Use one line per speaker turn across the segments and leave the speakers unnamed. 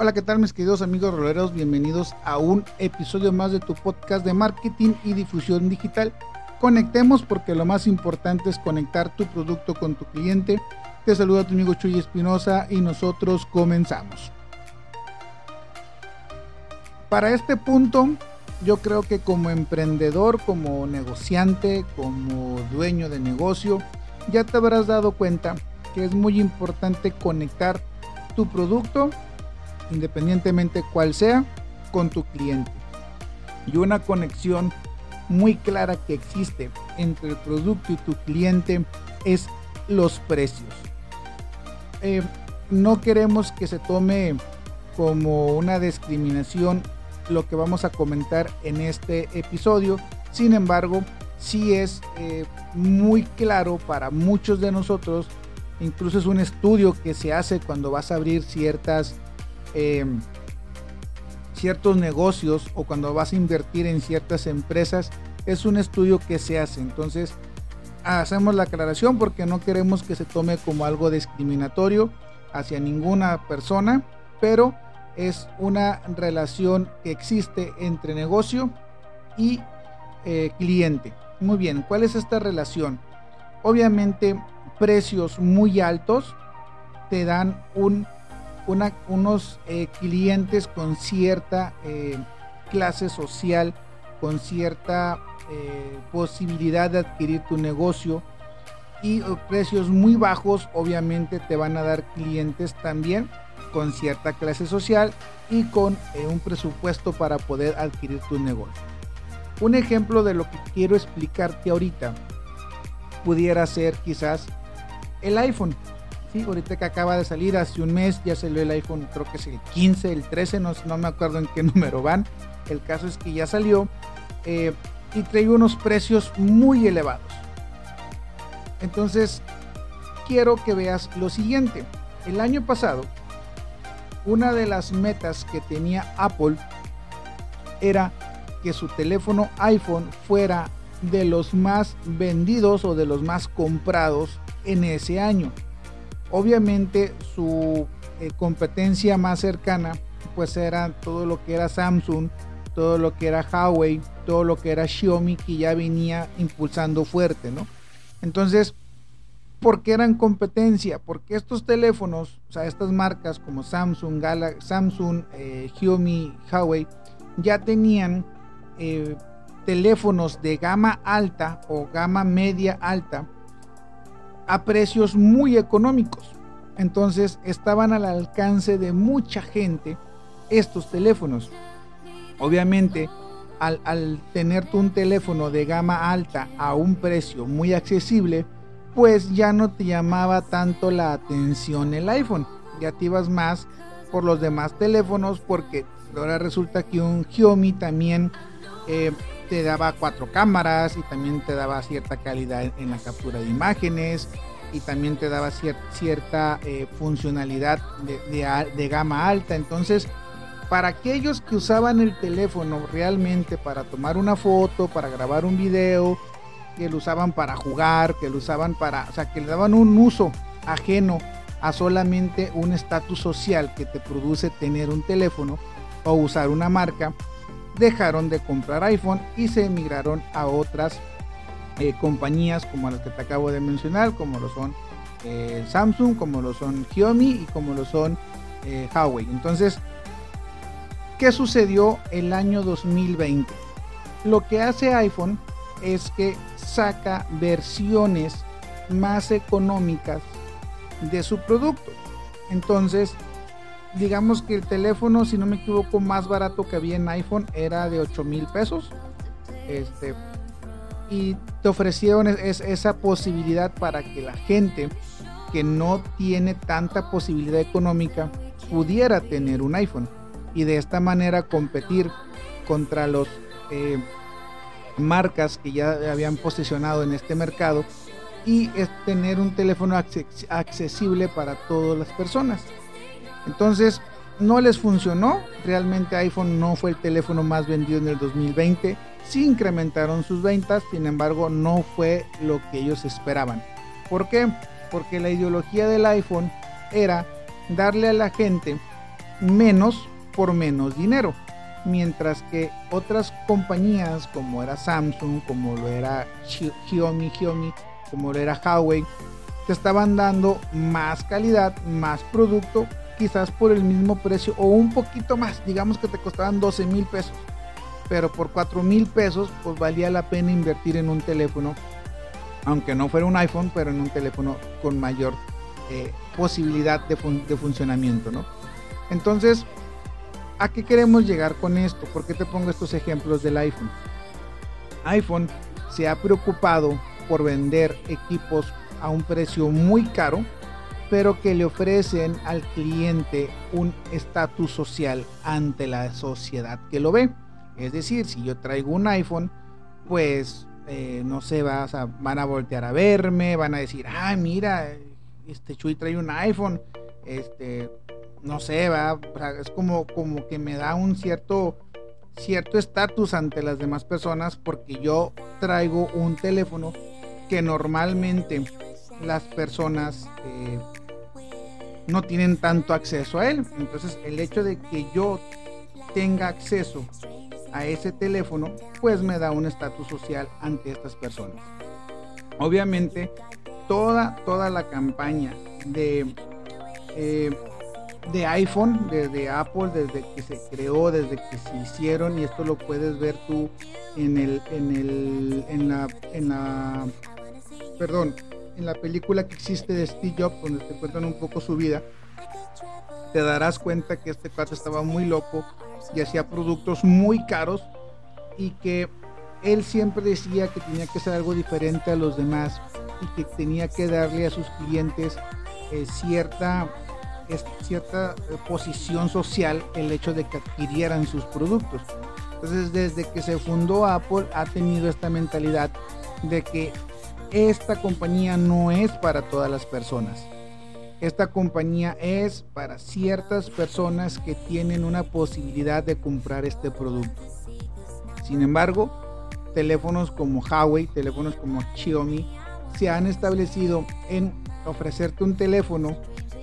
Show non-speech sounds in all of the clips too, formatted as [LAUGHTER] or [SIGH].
Hola, ¿qué tal mis queridos amigos roleros? Bienvenidos a un episodio más de tu podcast de marketing y difusión digital. Conectemos porque lo más importante es conectar tu producto con tu cliente. Te saluda tu amigo Chuy Espinosa y nosotros comenzamos. Para este punto, yo creo que como emprendedor, como negociante, como dueño de negocio, ya te habrás dado cuenta que es muy importante conectar tu producto independientemente cuál sea, con tu cliente. Y una conexión muy clara que existe entre el producto y tu cliente es los precios. Eh, no queremos que se tome como una discriminación lo que vamos a comentar en este episodio. Sin embargo, sí es eh, muy claro para muchos de nosotros. Incluso es un estudio que se hace cuando vas a abrir ciertas eh, ciertos negocios o cuando vas a invertir en ciertas empresas, es un estudio que se hace. Entonces, hacemos la aclaración porque no queremos que se tome como algo discriminatorio hacia ninguna persona, pero es una relación que existe entre negocio y eh, cliente. Muy bien, ¿cuál es esta relación? Obviamente, precios muy altos te dan un unos eh, clientes con cierta eh, clase social, con cierta eh, posibilidad de adquirir tu negocio y precios muy bajos obviamente te van a dar clientes también con cierta clase social y con un presupuesto para poder adquirir tu negocio. Un ejemplo de lo que quiero explicarte ahorita pudiera ser quizás el iPhone. Sí, ahorita que acaba de salir, hace un mes ya salió el iPhone, creo que es el 15, el 13, no, no me acuerdo en qué [LAUGHS] número van. El caso es que ya salió eh, y trae unos precios muy elevados. Entonces, quiero que veas lo siguiente. El año pasado, una de las metas que tenía Apple era que su teléfono iPhone fuera de los más vendidos o de los más comprados en ese año. Obviamente su eh, competencia más cercana pues era todo lo que era Samsung, todo lo que era Huawei, todo lo que era Xiaomi que ya venía impulsando fuerte, ¿no? Entonces, ¿por qué eran competencia? Porque estos teléfonos, o sea, estas marcas como Samsung, Galaxy, Samsung, eh, Xiaomi, Huawei, ya tenían eh, teléfonos de gama alta o gama media alta a precios muy económicos. Entonces estaban al alcance de mucha gente estos teléfonos. Obviamente, al, tener un teléfono de gama alta a un precio muy accesible, pues ya no te llamaba tanto la atención el iPhone. Ya te ibas más por los demás teléfonos porque ahora resulta que un Xiaomi también eh, te daba cuatro cámaras y también te daba cierta calidad en la captura de imágenes y también te daba cierta eh, funcionalidad de, gama alta. Entonces, para aquellos que usaban el teléfono realmente para tomar una foto, para grabar un video, que lo usaban para jugar, que lo usaban para, o sea, que le daban un uso ajeno a solamente un estatus social que te produce tener un teléfono o usar una marca, dejaron de comprar iPhone y se emigraron a otras eh, compañías como las que te acabo de mencionar, como lo son eh, Samsung, como lo son Xiaomi y como lo son eh, Huawei. Entonces, ¿qué sucedió el año 2020? Lo que hace iPhone es que saca versiones más económicas de su producto. Entonces, digamos que el teléfono, si no me equivoco, más barato que había en iPhone era de 8 mil pesos. Este, y te ofrecieron esa posibilidad para que la gente que no tiene tanta posibilidad económica pudiera tener un iPhone y de esta manera competir contra los eh, marcas que ya habían posicionado en este mercado y es tener un teléfono accesible para todas las personas. Entonces, no les funcionó. Realmente iPhone no fue el teléfono más vendido en el 2020. Sí incrementaron sus ventas, sin embargo, no fue lo que ellos esperaban. ¿Por qué? Porque la ideología del iPhone era darle a la gente menos por menos dinero. Mientras que otras compañías como era Samsung, como lo era Xiaomi, Xiaomi, como lo era Huawei, te estaban dando más calidad, más producto, quizás por el mismo precio o un poquito más. Digamos que te costaban 12 mil pesos. Pero por 4 mil pesos, pues valía la pena invertir en un teléfono, aunque no fuera un iPhone, pero en un teléfono con mayor eh, posibilidad de, de funcionamiento, ¿no? Entonces, ¿a qué queremos llegar con esto? ¿Por qué te pongo estos ejemplos del iPhone? iPhone se ha preocupado por vender equipos a un precio muy caro, pero que le ofrecen al cliente un estatus social ante la sociedad que lo ve. Es decir, si yo traigo un iPhone, pues eh, no sé, van a voltear a verme, van a decir, ah, mira, este Chuy trae un iPhone, este, no sé, va, es como, como que me da un cierto cierto estatus ante las demás personas porque yo traigo un teléfono que normalmente las personas eh, no tienen tanto acceso a él. Entonces el hecho de que yo tenga acceso a ese teléfono, pues me da un estatus social ante estas personas. Obviamente, toda, toda la campaña de, eh, de iPhone, desde Apple, desde que se creó, desde que se hicieron, y esto lo puedes ver tú en el, en el, en la, en la, perdón, en la película que existe de Steve Jobs, donde te cuentan un poco su vida, te darás cuenta que este cuate estaba muy loco y hacía productos muy caros y que él siempre decía que tenía que ser algo diferente a los demás y que tenía que darle a sus clientes eh, cierta, cierta eh, posición social el hecho de que adquirieran sus productos. Entonces desde que se fundó Apple ha tenido esta mentalidad de que esta compañía no es para todas las personas. Esta compañía es para ciertas personas que tienen una posibilidad de comprar este producto. Sin embargo, teléfonos como Huawei, teléfonos como Xiaomi, se han establecido en ofrecerte un teléfono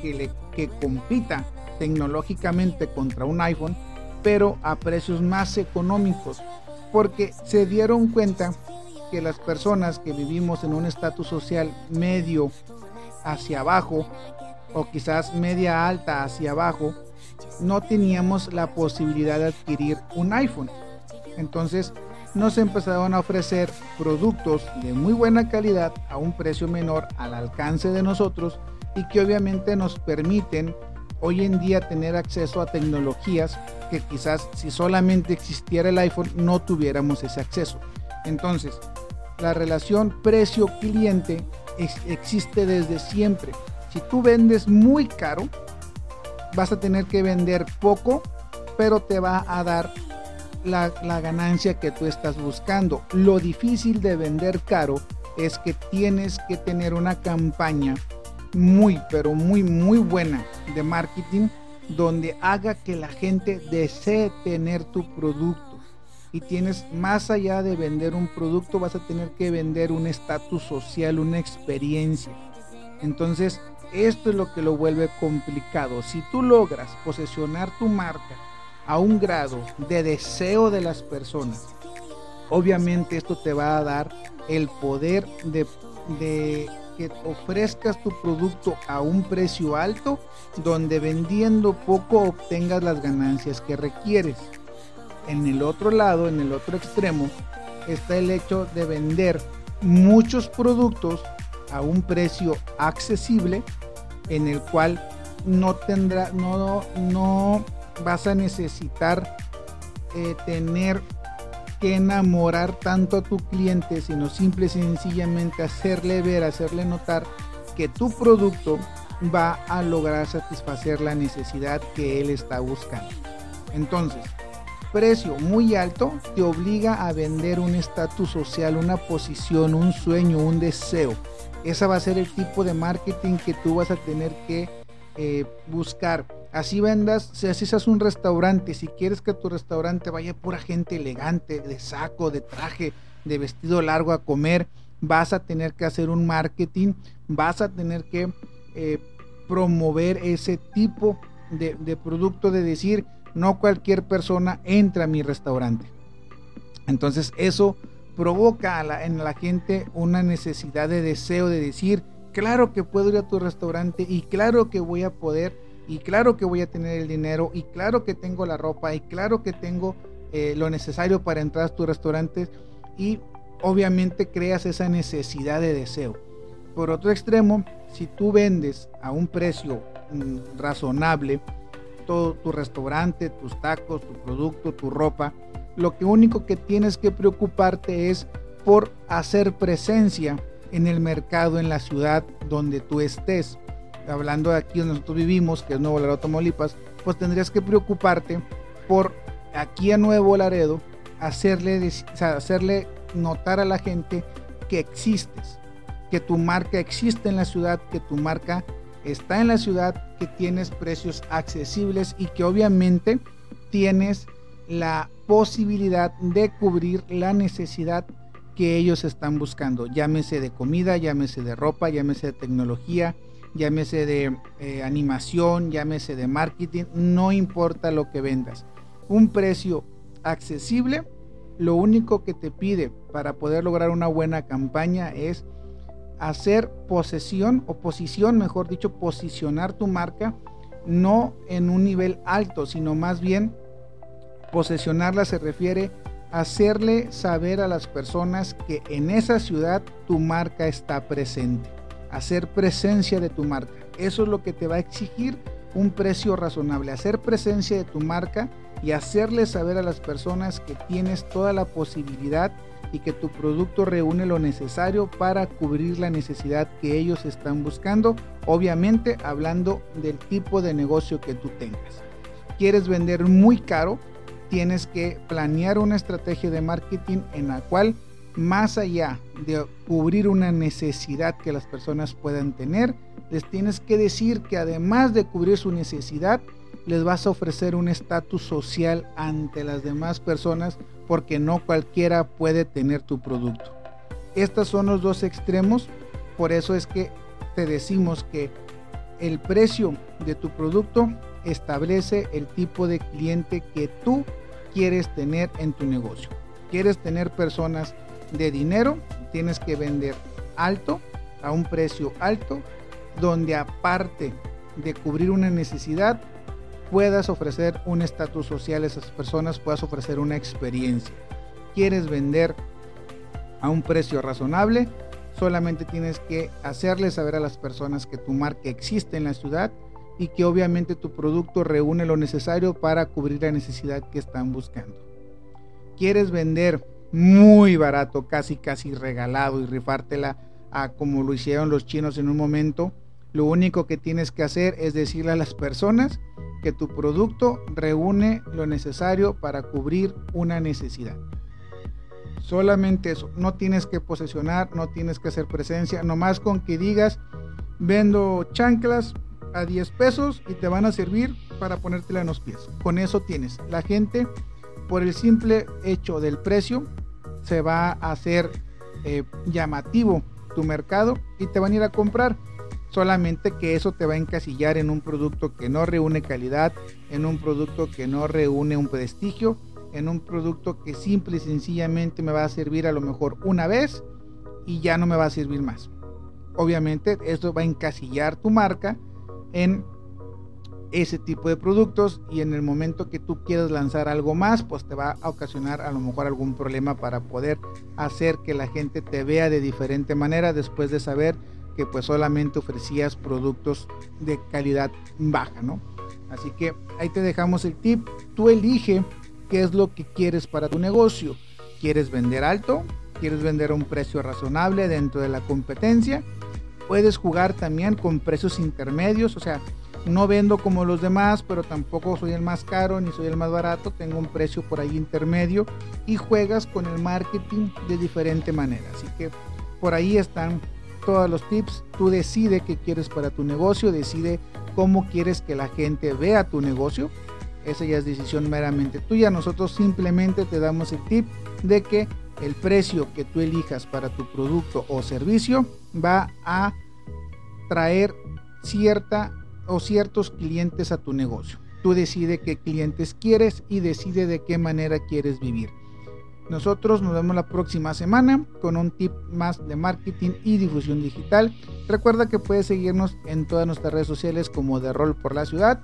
que, le, que compita tecnológicamente contra un iPhone, pero a precios más económicos, porque se dieron cuenta que las personas que vivimos en un estatus social medio hacia abajo o quizás media alta hacia abajo, no teníamos la posibilidad de adquirir un iPhone. Entonces nos empezaron a ofrecer productos de muy buena calidad a un precio menor al alcance de nosotros y que obviamente nos permiten hoy en día tener acceso a tecnologías que quizás si solamente existiera el iPhone no tuviéramos ese acceso. Entonces, la relación precio-cliente existe desde siempre. Si tú vendes muy caro, vas a tener que vender poco, pero te va a dar la, la, ganancia que tú estás buscando. Lo difícil de vender caro es que tienes que tener una campaña muy, pero muy, muy buena de marketing donde haga que la gente desee tener tu producto y tienes más allá de vender un producto, vas a tener que vender un estatus social, una experiencia. Entonces, esto es lo que lo vuelve complicado. Si tú logras posesionar tu marca a un grado de deseo de las personas, obviamente esto te va a dar el poder de, de que ofrezcas tu producto a un precio alto, donde vendiendo poco obtengas las ganancias que requieres en el otro lado, en el otro extremo, está el hecho de vender muchos productos a un precio accesible en el cual no tendrá no no vas a necesitar eh, tener que enamorar tanto a tu cliente sino simple y sencillamente hacerle ver hacerle notar que tu producto va a lograr satisfacer la necesidad que él está buscando. Entonces precio muy alto te obliga a vender un estatus social, una posición, un sueño, un deseo. Esa va a ser el tipo de marketing que tú vas a tener que eh, buscar. Así vendas, si así seas un restaurante, si quieres que tu restaurante vaya pura gente elegante, de saco, de traje, de vestido largo a comer, vas a tener que hacer un marketing, vas a tener que eh, promover ese tipo de, producto de decir, no cualquier persona entra a mi restaurante. Entonces eso provoca en la gente una necesidad de deseo de decir, claro que puedo ir a tu restaurante y claro que voy a poder y claro que voy a tener el dinero y claro que tengo la ropa y claro que tengo eh, lo necesario para entrar a tu restaurante y obviamente creas esa necesidad de deseo. Por otro extremo, si tú vendes a un precio mm, razonable todo tu restaurante, tus tacos, tu producto, tu ropa, lo que único que tienes que preocuparte es por hacer presencia en el mercado, en la ciudad donde tú estés. Hablando de aquí donde nosotros vivimos, que es Nuevo Laredo, Tamaulipas, pues tendrías que preocuparte por aquí a Nuevo Laredo hacerle, hacerle notar a la gente que existes, que tu marca existe en la ciudad, que tu marca está en la ciudad, que tienes precios accesibles y que obviamente tienes la posibilidad de cubrir la necesidad que ellos están buscando. Llámese de comida, llámese de ropa, llámese de tecnología, llámese de eh, animación, llámese de marketing, no importa lo que vendas. Un precio accesible, lo único que te pide para poder lograr una buena campaña es hacer posesión o posición, mejor dicho, posicionar tu marca no en un nivel alto, sino más bien posesionarla se refiere hacerle saber a las personas que en esa ciudad tu marca está presente, hacer presencia de tu marca. Eso es lo que te va a exigir un precio razonable, hacer presencia de tu marca y hacerle saber a las personas que tienes toda la posibilidad y que tu producto reúne lo necesario para cubrir la necesidad que ellos están buscando, obviamente hablando del tipo de negocio que tú tengas. ¿Quieres vender muy caro? tienes que planear una estrategia de marketing en la cual más allá de cubrir una necesidad que las personas puedan tener, les tienes que decir que además de cubrir su necesidad, les vas a ofrecer un estatus social ante las demás personas porque no cualquiera puede tener tu producto. Estos son los dos extremos, por eso es que te decimos que el precio de tu producto establece el tipo de cliente que tú quieres tener en tu negocio. Quieres tener personas de dinero, tienes que vender alto, a un precio alto, donde aparte de cubrir una necesidad, puedas ofrecer un estatus social a esas personas, puedas ofrecer una experiencia. Quieres vender a un precio razonable, solamente tienes que hacerle saber a las personas que tu marca existe en la ciudad y que obviamente tu producto reúne lo necesario para cubrir la necesidad que están buscando. Quieres vender muy barato, casi casi regalado y rifártela a como lo hicieron los chinos en un momento, lo único que tienes que hacer es decirle a las personas que tu producto reúne lo necesario para cubrir una necesidad. Solamente eso, no tienes que posesionar, no tienes que hacer presencia, nomás con que digas, vendo chanclas a 10 pesos y te van a servir para ponértela en los pies. Con eso tienes. La gente, por el simple hecho del precio, se va a hacer eh, llamativo tu mercado y te van a ir a comprar. Solamente que eso te va a encasillar en un producto que no reúne calidad, en un producto que no reúne un prestigio, en un producto que simple y sencillamente me va a servir a lo mejor una vez y ya no me va a servir más. Obviamente esto va a encasillar tu marca en ese tipo de productos y en el momento que tú quieras lanzar algo más, pues te va a ocasionar a lo mejor algún problema para poder hacer que la gente te vea de diferente manera después de saber que pues solamente ofrecías productos de calidad baja, ¿no? Así que ahí te dejamos el tip, tú elige qué es lo que quieres para tu negocio. ¿Quieres vender alto? ¿Quieres vender a un precio razonable dentro de la competencia? Puedes jugar también con precios intermedios, o sea, no vendo como los demás, pero tampoco soy el más caro ni soy el más barato, tengo un precio por ahí intermedio y juegas con el marketing de diferente manera. Así que por ahí están todos los tips. Tú decide qué quieres para tu negocio, decide cómo quieres que la gente vea tu negocio. Esa ya es decisión meramente tuya. Nosotros simplemente te damos el tip de que el precio que tú elijas para tu producto o servicio va a traer cierta o ciertos clientes a tu negocio. Tú decide qué clientes quieres y decide de qué manera quieres vivir. Nosotros nos vemos la próxima semana con un tip más de marketing y difusión digital. Recuerda que puedes seguirnos en todas nuestras redes sociales como de Rol por la Ciudad.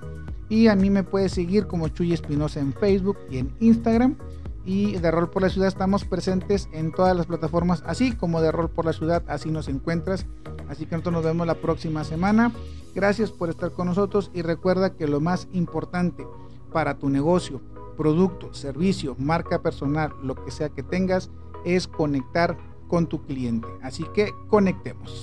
Y a mí me puedes seguir como Chuy Espinosa en Facebook y en Instagram. Y de Rol por la Ciudad estamos presentes en todas las plataformas, así como de Rol por la Ciudad, así nos encuentras. Así que nosotros nos vemos la próxima semana. Gracias por estar con nosotros y recuerda que lo más importante para tu negocio, producto, servicio, marca personal, lo que sea que tengas, es conectar con tu cliente. Así que conectemos.